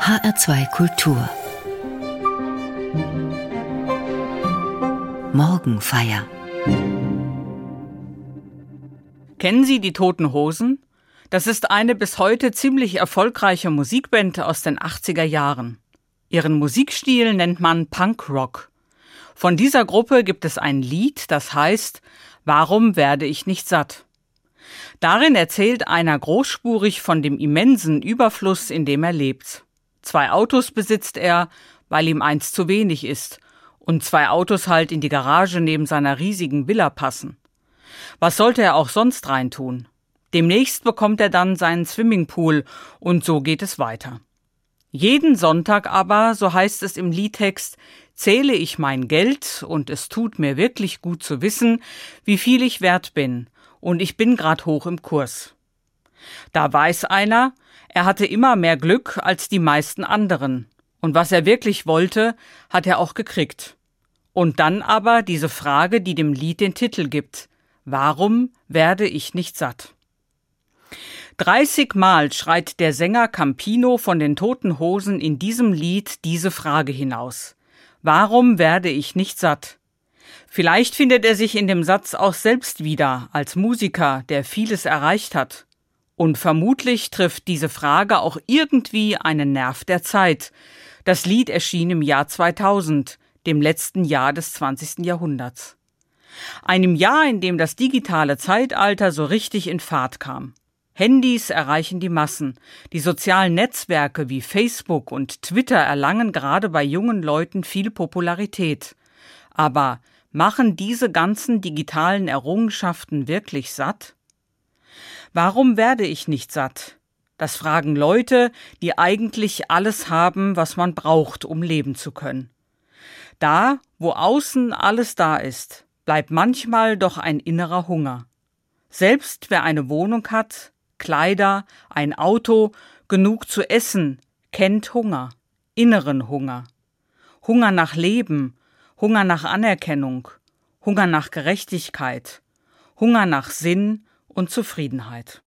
HR2 Kultur Morgenfeier Kennen Sie die Toten Hosen? Das ist eine bis heute ziemlich erfolgreiche Musikband aus den 80er Jahren. Ihren Musikstil nennt man Punkrock. Von dieser Gruppe gibt es ein Lied, das heißt Warum werde ich nicht satt? Darin erzählt einer großspurig von dem immensen Überfluss, in dem er lebt. Zwei Autos besitzt er, weil ihm eins zu wenig ist, und zwei Autos halt in die Garage neben seiner riesigen Villa passen. Was sollte er auch sonst reintun? Demnächst bekommt er dann seinen Swimmingpool und so geht es weiter. Jeden Sonntag aber, so heißt es im Liedtext, zähle ich mein Geld und es tut mir wirklich gut zu wissen, wie viel ich wert bin und ich bin grad hoch im Kurs. Da weiß einer, er hatte immer mehr Glück als die meisten anderen. Und was er wirklich wollte, hat er auch gekriegt. Und dann aber diese Frage, die dem Lied den Titel gibt. Warum werde ich nicht satt? 30 Mal schreit der Sänger Campino von den Toten Hosen in diesem Lied diese Frage hinaus. Warum werde ich nicht satt? Vielleicht findet er sich in dem Satz auch selbst wieder als Musiker, der vieles erreicht hat. Und vermutlich trifft diese Frage auch irgendwie einen Nerv der Zeit. Das Lied erschien im Jahr 2000, dem letzten Jahr des 20. Jahrhunderts. Einem Jahr, in dem das digitale Zeitalter so richtig in Fahrt kam. Handys erreichen die Massen. Die sozialen Netzwerke wie Facebook und Twitter erlangen gerade bei jungen Leuten viel Popularität. Aber machen diese ganzen digitalen Errungenschaften wirklich satt? Warum werde ich nicht satt? Das fragen Leute, die eigentlich alles haben, was man braucht, um leben zu können. Da, wo außen alles da ist, bleibt manchmal doch ein innerer Hunger. Selbst wer eine Wohnung hat, Kleider, ein Auto, genug zu essen, kennt Hunger, inneren Hunger. Hunger nach Leben, Hunger nach Anerkennung, Hunger nach Gerechtigkeit, Hunger nach Sinn und Zufriedenheit.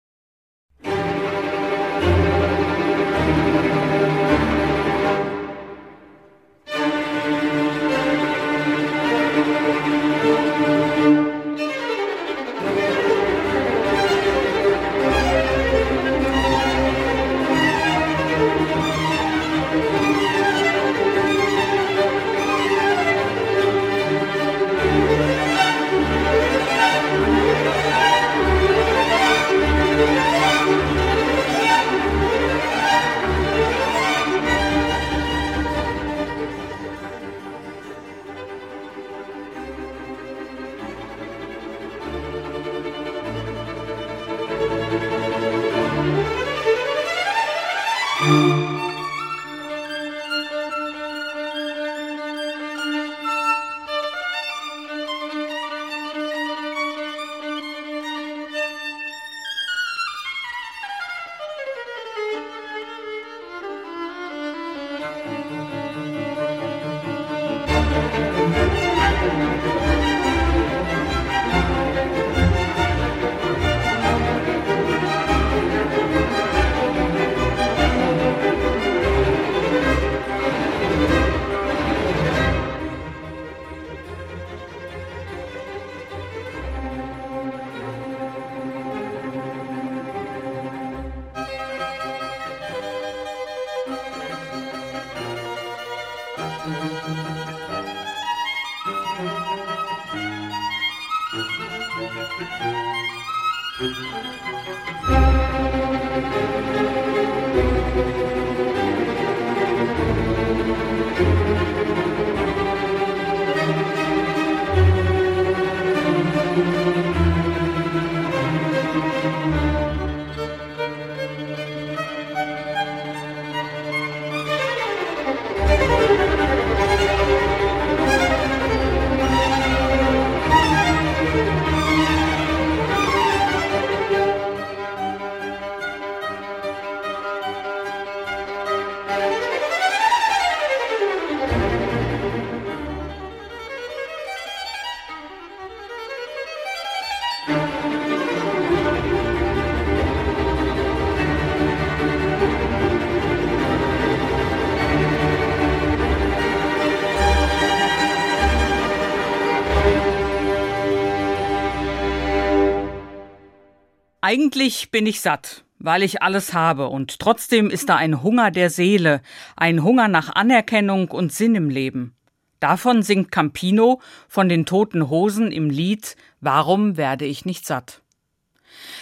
Eigentlich bin ich satt, weil ich alles habe, und trotzdem ist da ein Hunger der Seele, ein Hunger nach Anerkennung und Sinn im Leben. Davon singt Campino von den toten Hosen im Lied Warum werde ich nicht satt?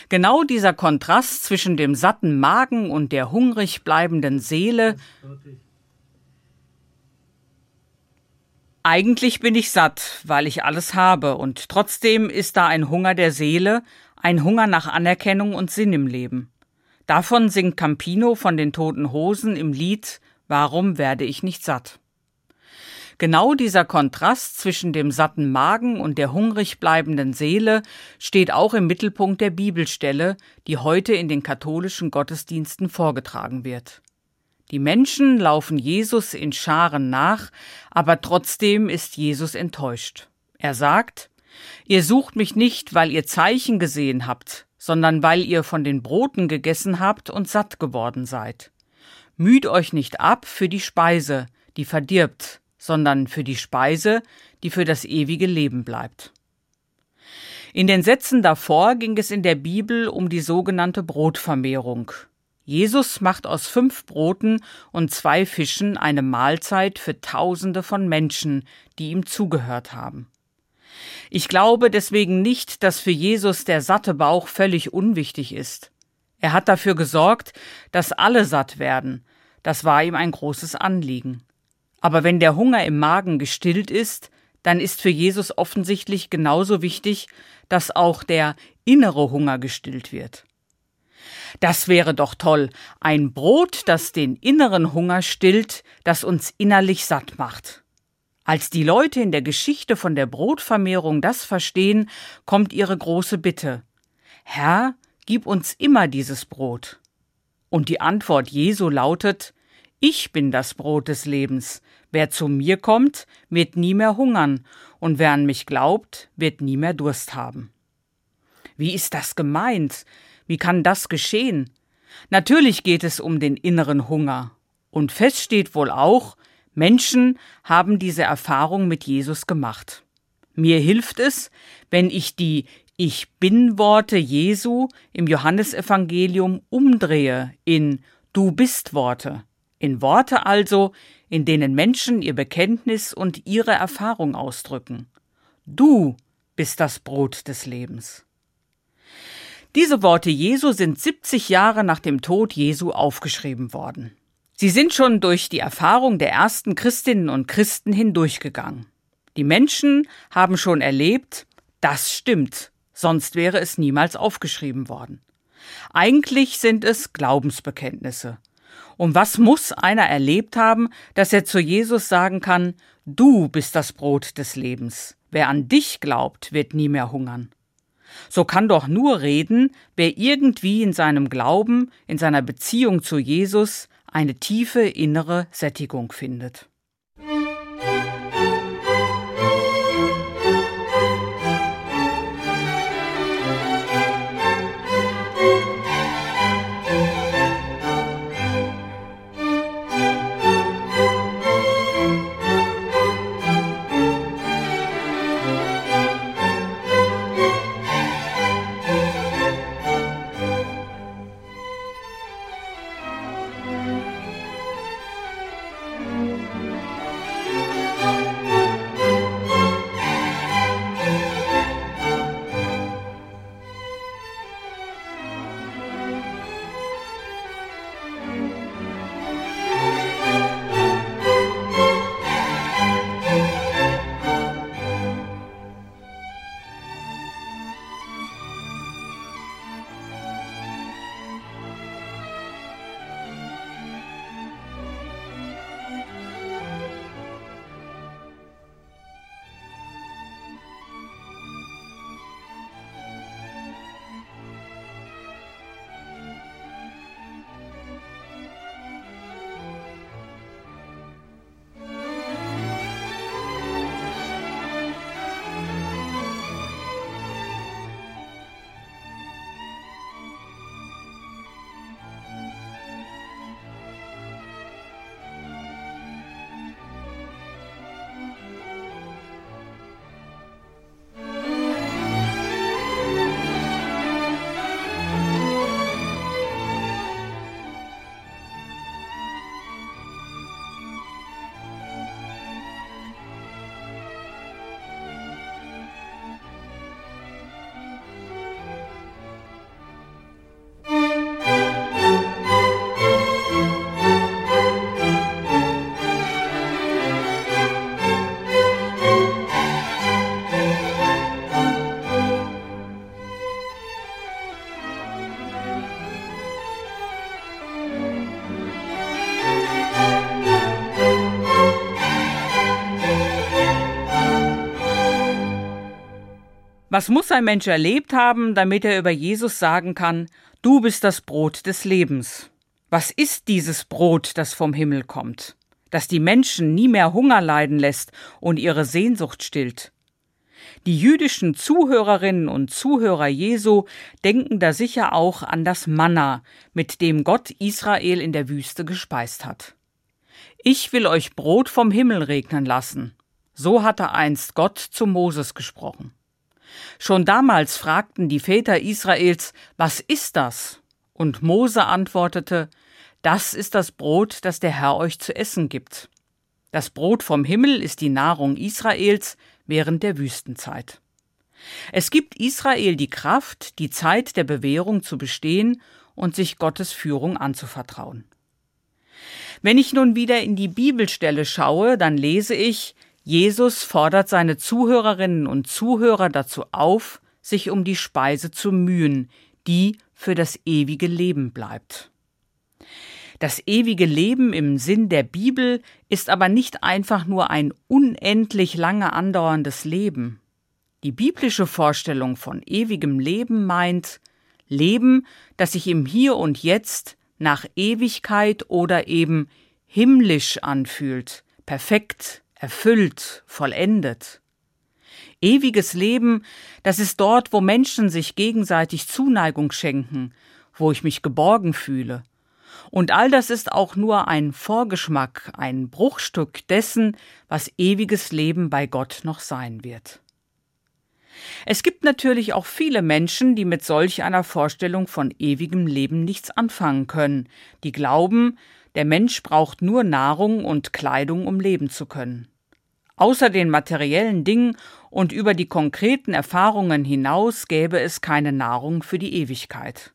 Genau dieser Kontrast zwischen dem satten Magen und der hungrig bleibenden Seele Eigentlich bin ich satt, weil ich alles habe, und trotzdem ist da ein Hunger der Seele, ein Hunger nach Anerkennung und Sinn im Leben. Davon singt Campino von den toten Hosen im Lied Warum werde ich nicht satt? Genau dieser Kontrast zwischen dem satten Magen und der hungrig bleibenden Seele steht auch im Mittelpunkt der Bibelstelle, die heute in den katholischen Gottesdiensten vorgetragen wird. Die Menschen laufen Jesus in Scharen nach, aber trotzdem ist Jesus enttäuscht. Er sagt, Ihr sucht mich nicht, weil ihr Zeichen gesehen habt, sondern weil ihr von den Broten gegessen habt und satt geworden seid. Müht euch nicht ab für die Speise, die verdirbt, sondern für die Speise, die für das ewige Leben bleibt. In den Sätzen davor ging es in der Bibel um die sogenannte Brotvermehrung. Jesus macht aus fünf Broten und zwei Fischen eine Mahlzeit für Tausende von Menschen, die ihm zugehört haben. Ich glaube deswegen nicht, dass für Jesus der satte Bauch völlig unwichtig ist. Er hat dafür gesorgt, dass alle satt werden. Das war ihm ein großes Anliegen. Aber wenn der Hunger im Magen gestillt ist, dann ist für Jesus offensichtlich genauso wichtig, dass auch der innere Hunger gestillt wird. Das wäre doch toll, ein Brot, das den inneren Hunger stillt, das uns innerlich satt macht. Als die Leute in der Geschichte von der Brotvermehrung das verstehen, kommt ihre große Bitte. Herr, gib uns immer dieses Brot. Und die Antwort Jesu lautet, ich bin das Brot des Lebens. Wer zu mir kommt, wird nie mehr hungern, und wer an mich glaubt, wird nie mehr Durst haben. Wie ist das gemeint? Wie kann das geschehen? Natürlich geht es um den inneren Hunger. Und fest steht wohl auch, Menschen haben diese Erfahrung mit Jesus gemacht. Mir hilft es, wenn ich die Ich bin Worte Jesu im Johannesevangelium umdrehe in Du bist Worte. In Worte also, in denen Menschen ihr Bekenntnis und ihre Erfahrung ausdrücken. Du bist das Brot des Lebens. Diese Worte Jesu sind 70 Jahre nach dem Tod Jesu aufgeschrieben worden. Sie sind schon durch die Erfahrung der ersten Christinnen und Christen hindurchgegangen. Die Menschen haben schon erlebt, das stimmt, sonst wäre es niemals aufgeschrieben worden. Eigentlich sind es Glaubensbekenntnisse, und was muss einer erlebt haben, dass er zu Jesus sagen kann, du bist das Brot des Lebens. Wer an dich glaubt, wird nie mehr hungern. So kann doch nur reden, wer irgendwie in seinem Glauben, in seiner Beziehung zu Jesus eine tiefe innere Sättigung findet. Was muss ein Mensch erlebt haben, damit er über Jesus sagen kann, du bist das Brot des Lebens? Was ist dieses Brot, das vom Himmel kommt, das die Menschen nie mehr Hunger leiden lässt und ihre Sehnsucht stillt? Die jüdischen Zuhörerinnen und Zuhörer Jesu denken da sicher auch an das Manna, mit dem Gott Israel in der Wüste gespeist hat. Ich will euch Brot vom Himmel regnen lassen. So hatte einst Gott zu Moses gesprochen. Schon damals fragten die Väter Israels, was ist das? Und Mose antwortete, das ist das Brot, das der Herr euch zu essen gibt. Das Brot vom Himmel ist die Nahrung Israels während der Wüstenzeit. Es gibt Israel die Kraft, die Zeit der Bewährung zu bestehen und sich Gottes Führung anzuvertrauen. Wenn ich nun wieder in die Bibelstelle schaue, dann lese ich, Jesus fordert seine Zuhörerinnen und Zuhörer dazu auf, sich um die Speise zu mühen, die für das ewige Leben bleibt. Das ewige Leben im Sinn der Bibel ist aber nicht einfach nur ein unendlich lange andauerndes Leben. Die biblische Vorstellung von ewigem Leben meint Leben, das sich im Hier und Jetzt nach Ewigkeit oder eben himmlisch anfühlt, perfekt, erfüllt, vollendet. Ewiges Leben, das ist dort, wo Menschen sich gegenseitig Zuneigung schenken, wo ich mich geborgen fühle. Und all das ist auch nur ein Vorgeschmack, ein Bruchstück dessen, was ewiges Leben bei Gott noch sein wird. Es gibt natürlich auch viele Menschen, die mit solch einer Vorstellung von ewigem Leben nichts anfangen können, die glauben, der Mensch braucht nur Nahrung und Kleidung, um leben zu können. Außer den materiellen Dingen und über die konkreten Erfahrungen hinaus gäbe es keine Nahrung für die Ewigkeit.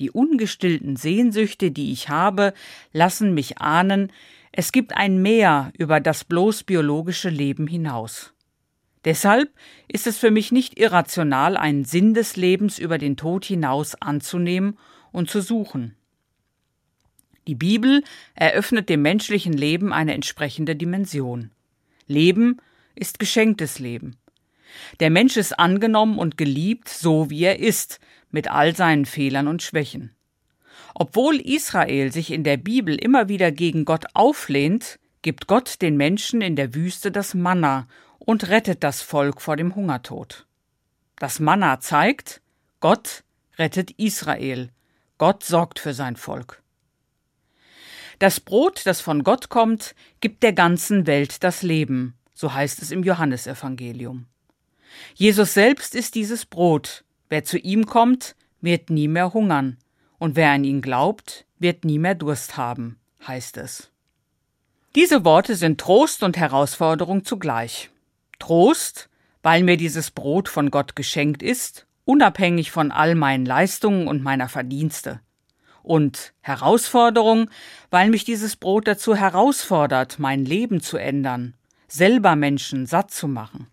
Die ungestillten Sehnsüchte, die ich habe, lassen mich ahnen, es gibt ein Mehr über das bloß biologische Leben hinaus. Deshalb ist es für mich nicht irrational, einen Sinn des Lebens über den Tod hinaus anzunehmen und zu suchen. Die Bibel eröffnet dem menschlichen Leben eine entsprechende Dimension. Leben ist geschenktes Leben. Der Mensch ist angenommen und geliebt, so wie er ist, mit all seinen Fehlern und Schwächen. Obwohl Israel sich in der Bibel immer wieder gegen Gott auflehnt, gibt Gott den Menschen in der Wüste das Manna und rettet das Volk vor dem Hungertod. Das Manna zeigt, Gott rettet Israel, Gott sorgt für sein Volk. Das Brot, das von Gott kommt, gibt der ganzen Welt das Leben, so heißt es im Johannesevangelium. Jesus selbst ist dieses Brot. Wer zu ihm kommt, wird nie mehr hungern, und wer an ihn glaubt, wird nie mehr Durst haben, heißt es. Diese Worte sind Trost und Herausforderung zugleich. Trost, weil mir dieses Brot von Gott geschenkt ist, unabhängig von all meinen Leistungen und meiner Verdienste. Und Herausforderung, weil mich dieses Brot dazu herausfordert, mein Leben zu ändern, selber Menschen satt zu machen.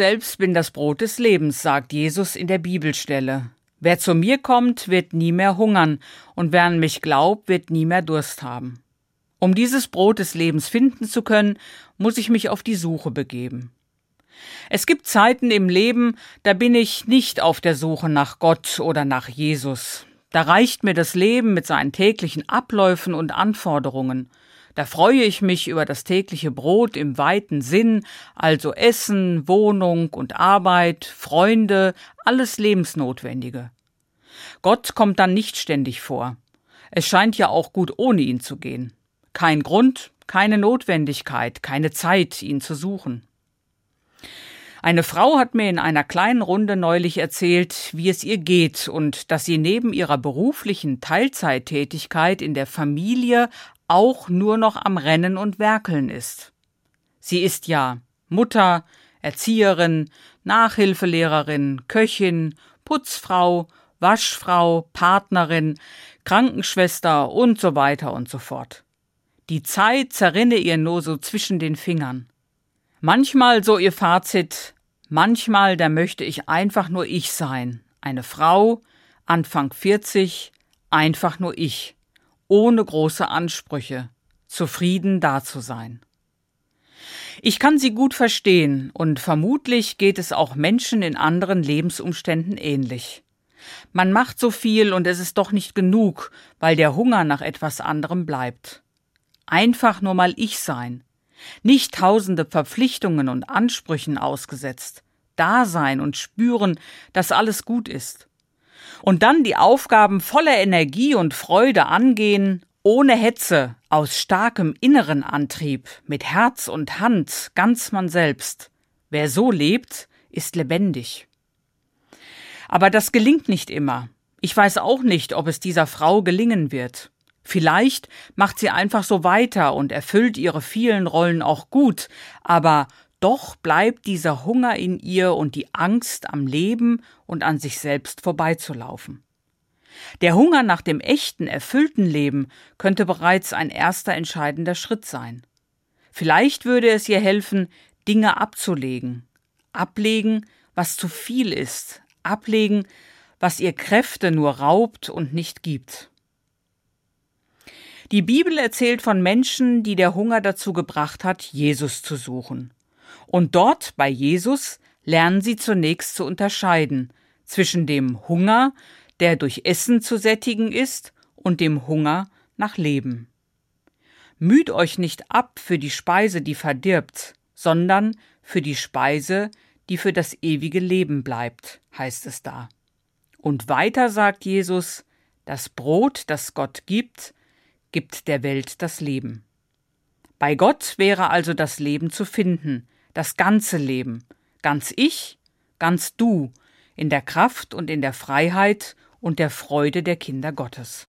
Selbst bin das Brot des Lebens, sagt Jesus in der Bibelstelle. Wer zu mir kommt, wird nie mehr hungern, und wer an mich glaubt, wird nie mehr Durst haben. Um dieses Brot des Lebens finden zu können, muss ich mich auf die Suche begeben. Es gibt Zeiten im Leben, da bin ich nicht auf der Suche nach Gott oder nach Jesus. Da reicht mir das Leben mit seinen täglichen Abläufen und Anforderungen. Da freue ich mich über das tägliche Brot im weiten Sinn, also Essen, Wohnung und Arbeit, Freunde, alles Lebensnotwendige. Gott kommt dann nicht ständig vor. Es scheint ja auch gut ohne ihn zu gehen. Kein Grund, keine Notwendigkeit, keine Zeit, ihn zu suchen. Eine Frau hat mir in einer kleinen Runde neulich erzählt, wie es ihr geht und dass sie neben ihrer beruflichen Teilzeittätigkeit in der Familie auch nur noch am Rennen und Werkeln ist. Sie ist ja Mutter, Erzieherin, Nachhilfelehrerin, Köchin, Putzfrau, Waschfrau, Partnerin, Krankenschwester und so weiter und so fort. Die Zeit zerrinne ihr nur so zwischen den Fingern. Manchmal so ihr Fazit, manchmal da möchte ich einfach nur ich sein, eine Frau, Anfang 40, einfach nur ich ohne große Ansprüche, zufrieden da zu sein. Ich kann sie gut verstehen, und vermutlich geht es auch Menschen in anderen Lebensumständen ähnlich. Man macht so viel und es ist doch nicht genug, weil der Hunger nach etwas anderem bleibt. Einfach nur mal ich sein, nicht tausende Verpflichtungen und Ansprüchen ausgesetzt, da sein und spüren, dass alles gut ist und dann die Aufgaben voller Energie und Freude angehen, ohne Hetze, aus starkem inneren Antrieb, mit Herz und Hand, ganz man selbst. Wer so lebt, ist lebendig. Aber das gelingt nicht immer. Ich weiß auch nicht, ob es dieser Frau gelingen wird. Vielleicht macht sie einfach so weiter und erfüllt ihre vielen Rollen auch gut, aber doch bleibt dieser Hunger in ihr und die Angst am Leben und an sich selbst vorbeizulaufen. Der Hunger nach dem echten, erfüllten Leben könnte bereits ein erster entscheidender Schritt sein. Vielleicht würde es ihr helfen, Dinge abzulegen. Ablegen, was zu viel ist. Ablegen, was ihr Kräfte nur raubt und nicht gibt. Die Bibel erzählt von Menschen, die der Hunger dazu gebracht hat, Jesus zu suchen. Und dort bei Jesus lernen sie zunächst zu unterscheiden zwischen dem Hunger, der durch Essen zu sättigen ist, und dem Hunger nach Leben. Müht euch nicht ab für die Speise, die verdirbt, sondern für die Speise, die für das ewige Leben bleibt, heißt es da. Und weiter sagt Jesus, das Brot, das Gott gibt, gibt der Welt das Leben. Bei Gott wäre also das Leben zu finden, das ganze Leben, ganz ich, ganz du, in der Kraft und in der Freiheit und der Freude der Kinder Gottes.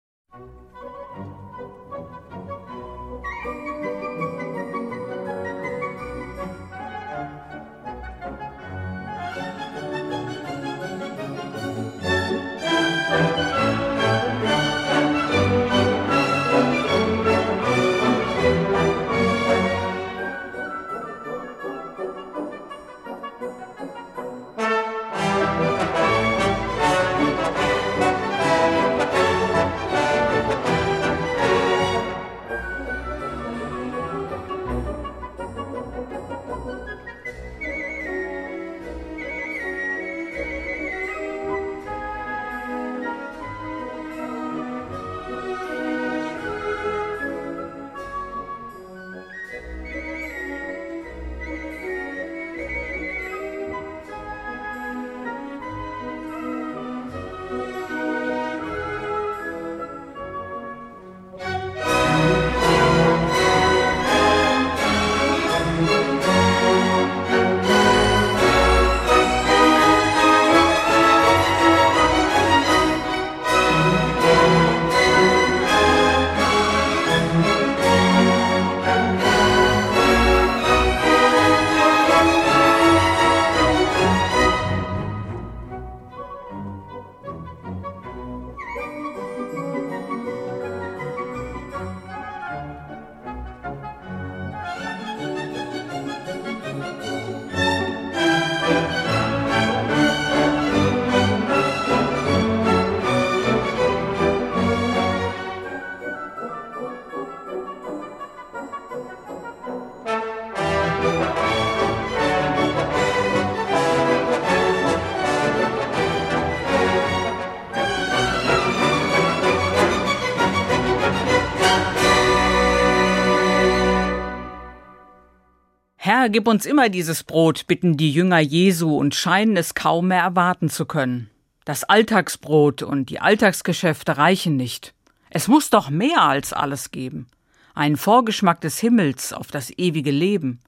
Herr, gib uns immer dieses Brot, bitten die Jünger Jesu und scheinen es kaum mehr erwarten zu können. Das Alltagsbrot und die Alltagsgeschäfte reichen nicht. Es muss doch mehr als alles geben. Einen Vorgeschmack des Himmels auf das ewige Leben.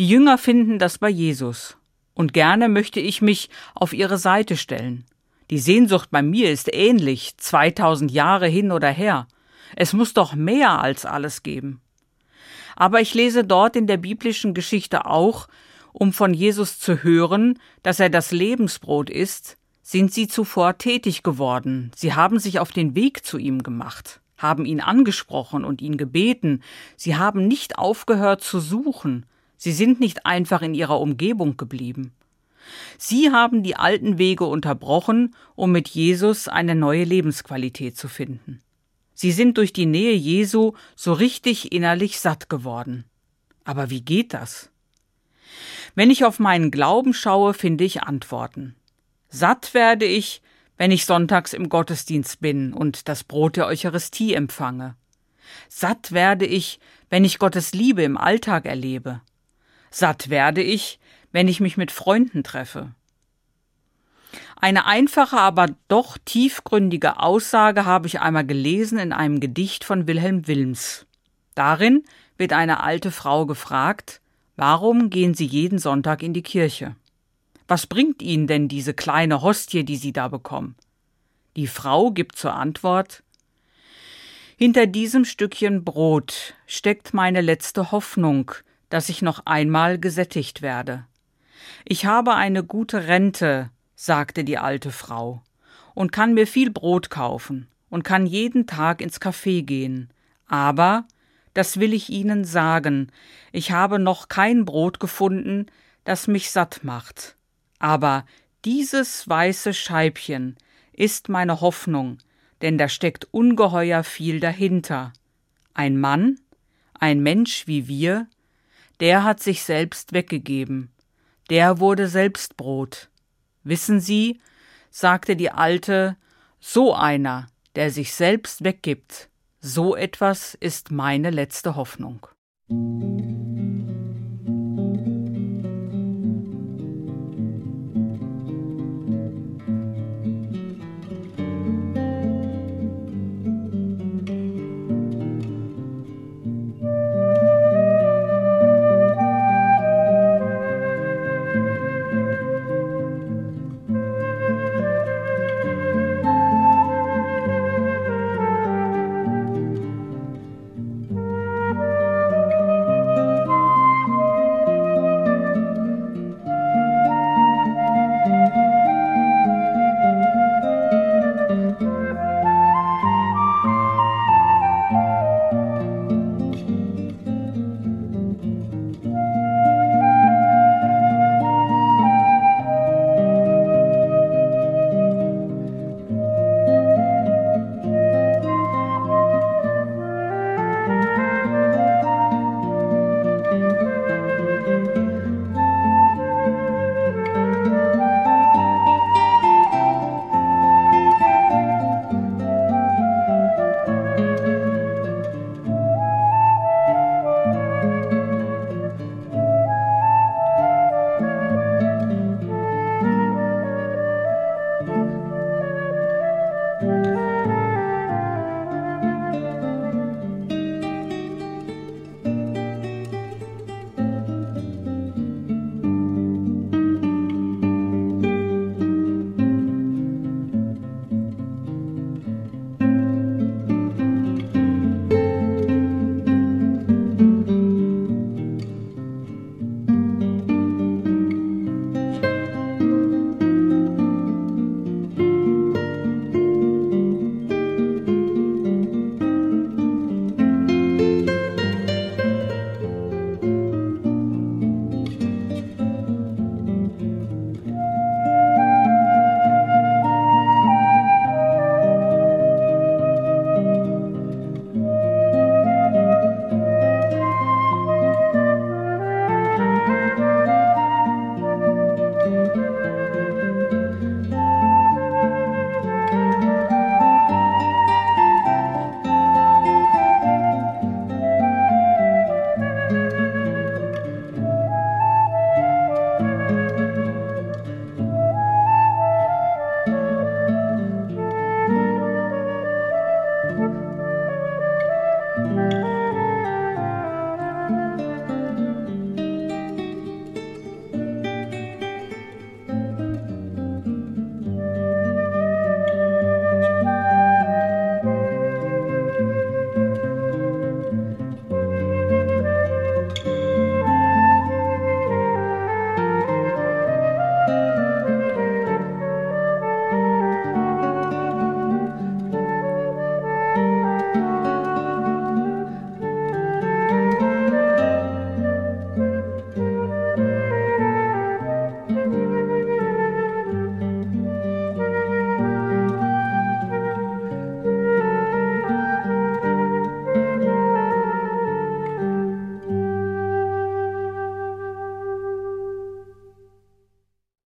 Die Jünger finden das bei Jesus. Und gerne möchte ich mich auf ihre Seite stellen. Die Sehnsucht bei mir ist ähnlich, 2000 Jahre hin oder her. Es muss doch mehr als alles geben. Aber ich lese dort in der biblischen Geschichte auch, um von Jesus zu hören, dass er das Lebensbrot ist, sind sie zuvor tätig geworden. Sie haben sich auf den Weg zu ihm gemacht, haben ihn angesprochen und ihn gebeten. Sie haben nicht aufgehört zu suchen. Sie sind nicht einfach in ihrer Umgebung geblieben. Sie haben die alten Wege unterbrochen, um mit Jesus eine neue Lebensqualität zu finden. Sie sind durch die Nähe Jesu so richtig innerlich satt geworden. Aber wie geht das? Wenn ich auf meinen Glauben schaue, finde ich Antworten. Satt werde ich, wenn ich sonntags im Gottesdienst bin und das Brot der Eucharistie empfange. Satt werde ich, wenn ich Gottes Liebe im Alltag erlebe. Satt werde ich, wenn ich mich mit Freunden treffe. Eine einfache, aber doch tiefgründige Aussage habe ich einmal gelesen in einem Gedicht von Wilhelm Wilms. Darin wird eine alte Frau gefragt, warum gehen Sie jeden Sonntag in die Kirche? Was bringt Ihnen denn diese kleine Hostie, die Sie da bekommen? Die Frau gibt zur Antwort Hinter diesem Stückchen Brot steckt meine letzte Hoffnung, dass ich noch einmal gesättigt werde. Ich habe eine gute Rente, sagte die alte Frau, und kann mir viel Brot kaufen und kann jeden Tag ins Café gehen. Aber, das will ich Ihnen sagen, ich habe noch kein Brot gefunden, das mich satt macht. Aber dieses weiße Scheibchen ist meine Hoffnung, denn da steckt ungeheuer viel dahinter. Ein Mann, ein Mensch wie wir, der hat sich selbst weggegeben, der wurde selbst Brot, Wissen Sie, sagte die Alte, so einer, der sich selbst weggibt, so etwas ist meine letzte Hoffnung.